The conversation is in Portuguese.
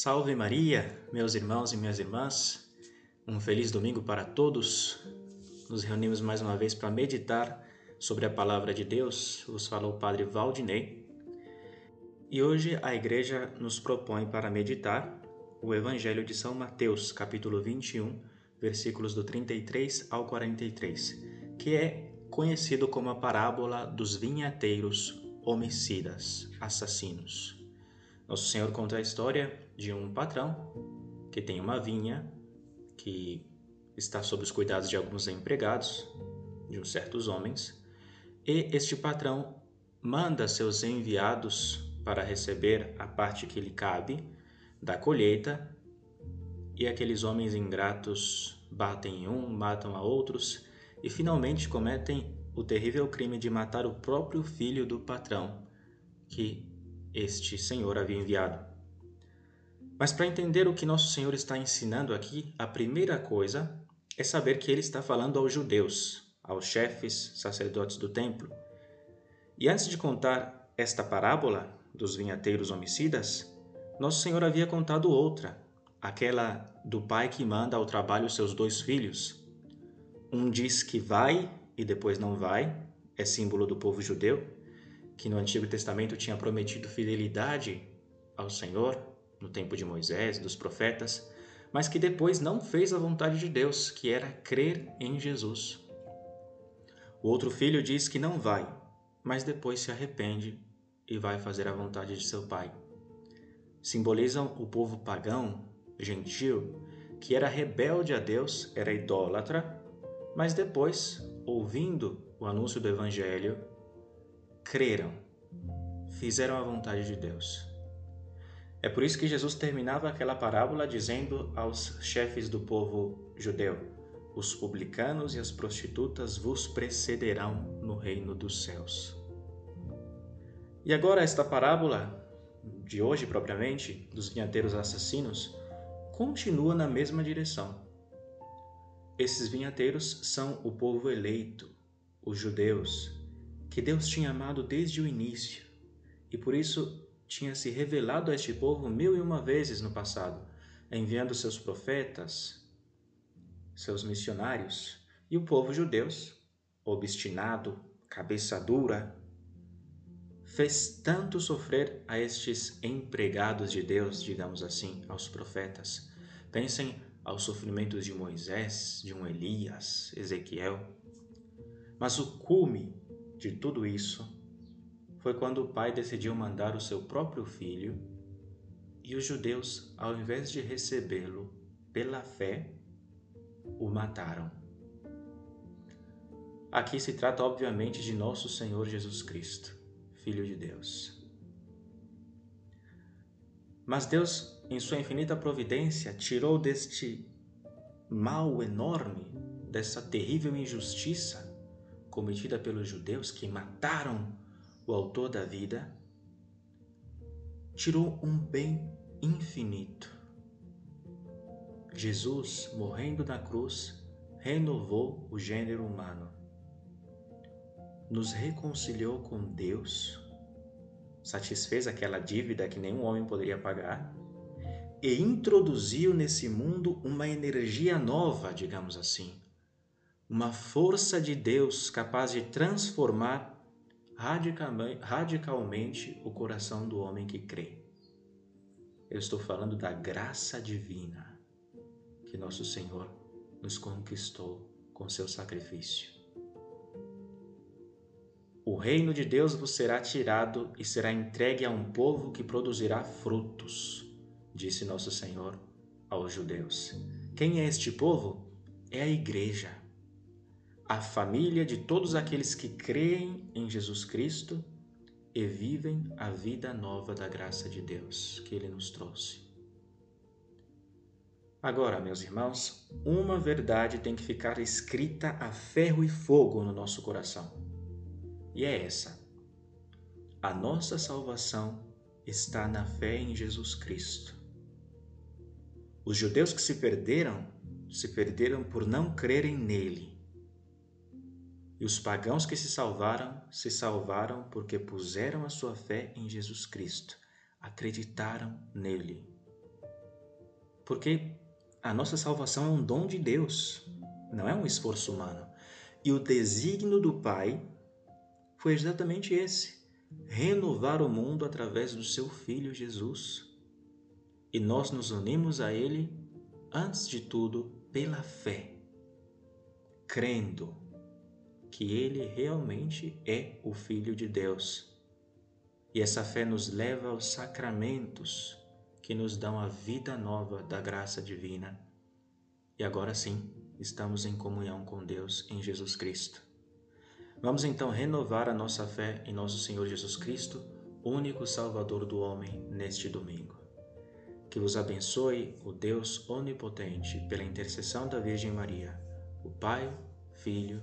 Salve Maria, meus irmãos e minhas irmãs. Um feliz domingo para todos. Nos reunimos mais uma vez para meditar sobre a palavra de Deus. Vos falou o Padre Valdinei. E hoje a igreja nos propõe para meditar o Evangelho de São Mateus, capítulo 21, versículos do 33 ao 43, que é conhecido como a parábola dos vinhateiros homicidas, assassinos. Nosso Senhor conta a história de um patrão que tem uma vinha que está sob os cuidados de alguns empregados, de uns certos homens, e este patrão manda seus enviados para receber a parte que lhe cabe da colheita, e aqueles homens ingratos batem em um, matam a outros e finalmente cometem o terrível crime de matar o próprio filho do patrão, que este Senhor havia enviado. Mas para entender o que nosso Senhor está ensinando aqui, a primeira coisa é saber que ele está falando aos judeus, aos chefes sacerdotes do templo. E antes de contar esta parábola dos vinhateiros homicidas, nosso Senhor havia contado outra, aquela do pai que manda ao trabalho seus dois filhos. Um diz que vai e depois não vai, é símbolo do povo judeu, que no Antigo Testamento tinha prometido fidelidade ao Senhor, no tempo de Moisés, dos profetas, mas que depois não fez a vontade de Deus, que era crer em Jesus. O outro filho diz que não vai, mas depois se arrepende e vai fazer a vontade de seu pai. Simbolizam o povo pagão, gentil, que era rebelde a Deus, era idólatra, mas depois, ouvindo o anúncio do Evangelho, creram, fizeram a vontade de Deus. É por isso que Jesus terminava aquela parábola dizendo aos chefes do povo judeu: Os publicanos e as prostitutas vos precederão no reino dos céus. E agora, esta parábola de hoje propriamente, dos vinhateiros assassinos, continua na mesma direção. Esses vinhateiros são o povo eleito, os judeus, que Deus tinha amado desde o início e por isso tinha se revelado a este povo mil e uma vezes no passado, enviando seus profetas, seus missionários, e o povo judeus, obstinado, cabeça dura, fez tanto sofrer a estes empregados de Deus, digamos assim, aos profetas. Pensem aos sofrimentos de Moisés, de um Elias, Ezequiel. Mas o cume de tudo isso foi quando o pai decidiu mandar o seu próprio filho e os judeus, ao invés de recebê-lo pela fé, o mataram. Aqui se trata, obviamente, de nosso Senhor Jesus Cristo, Filho de Deus. Mas Deus, em sua infinita providência, tirou deste mal enorme, dessa terrível injustiça, cometida pelos judeus que mataram o autor da vida, tirou um bem infinito. Jesus, morrendo na cruz, renovou o gênero humano, nos reconciliou com Deus, satisfez aquela dívida que nenhum homem poderia pagar e introduziu nesse mundo uma energia nova, digamos assim, uma força de Deus capaz de transformar radicalmente o coração do homem que crê. Eu estou falando da graça divina que nosso Senhor nos conquistou com seu sacrifício. O reino de Deus vos será tirado e será entregue a um povo que produzirá frutos, disse nosso Senhor aos judeus. Quem é este povo? É a igreja a família de todos aqueles que creem em Jesus Cristo e vivem a vida nova da graça de Deus que Ele nos trouxe. Agora, meus irmãos, uma verdade tem que ficar escrita a ferro e fogo no nosso coração. E é essa: a nossa salvação está na fé em Jesus Cristo. Os judeus que se perderam, se perderam por não crerem nele. E os pagãos que se salvaram, se salvaram porque puseram a sua fé em Jesus Cristo, acreditaram nele. Porque a nossa salvação é um dom de Deus, não é um esforço humano. E o desígnio do Pai foi exatamente esse: renovar o mundo através do seu Filho Jesus. E nós nos unimos a Ele, antes de tudo, pela fé, crendo que Ele realmente é o Filho de Deus. E essa fé nos leva aos sacramentos que nos dão a vida nova da graça divina. E agora sim, estamos em comunhão com Deus em Jesus Cristo. Vamos então renovar a nossa fé em nosso Senhor Jesus Cristo, único Salvador do homem, neste domingo. Que vos abençoe o Deus Onipotente pela intercessão da Virgem Maria, o Pai, Filho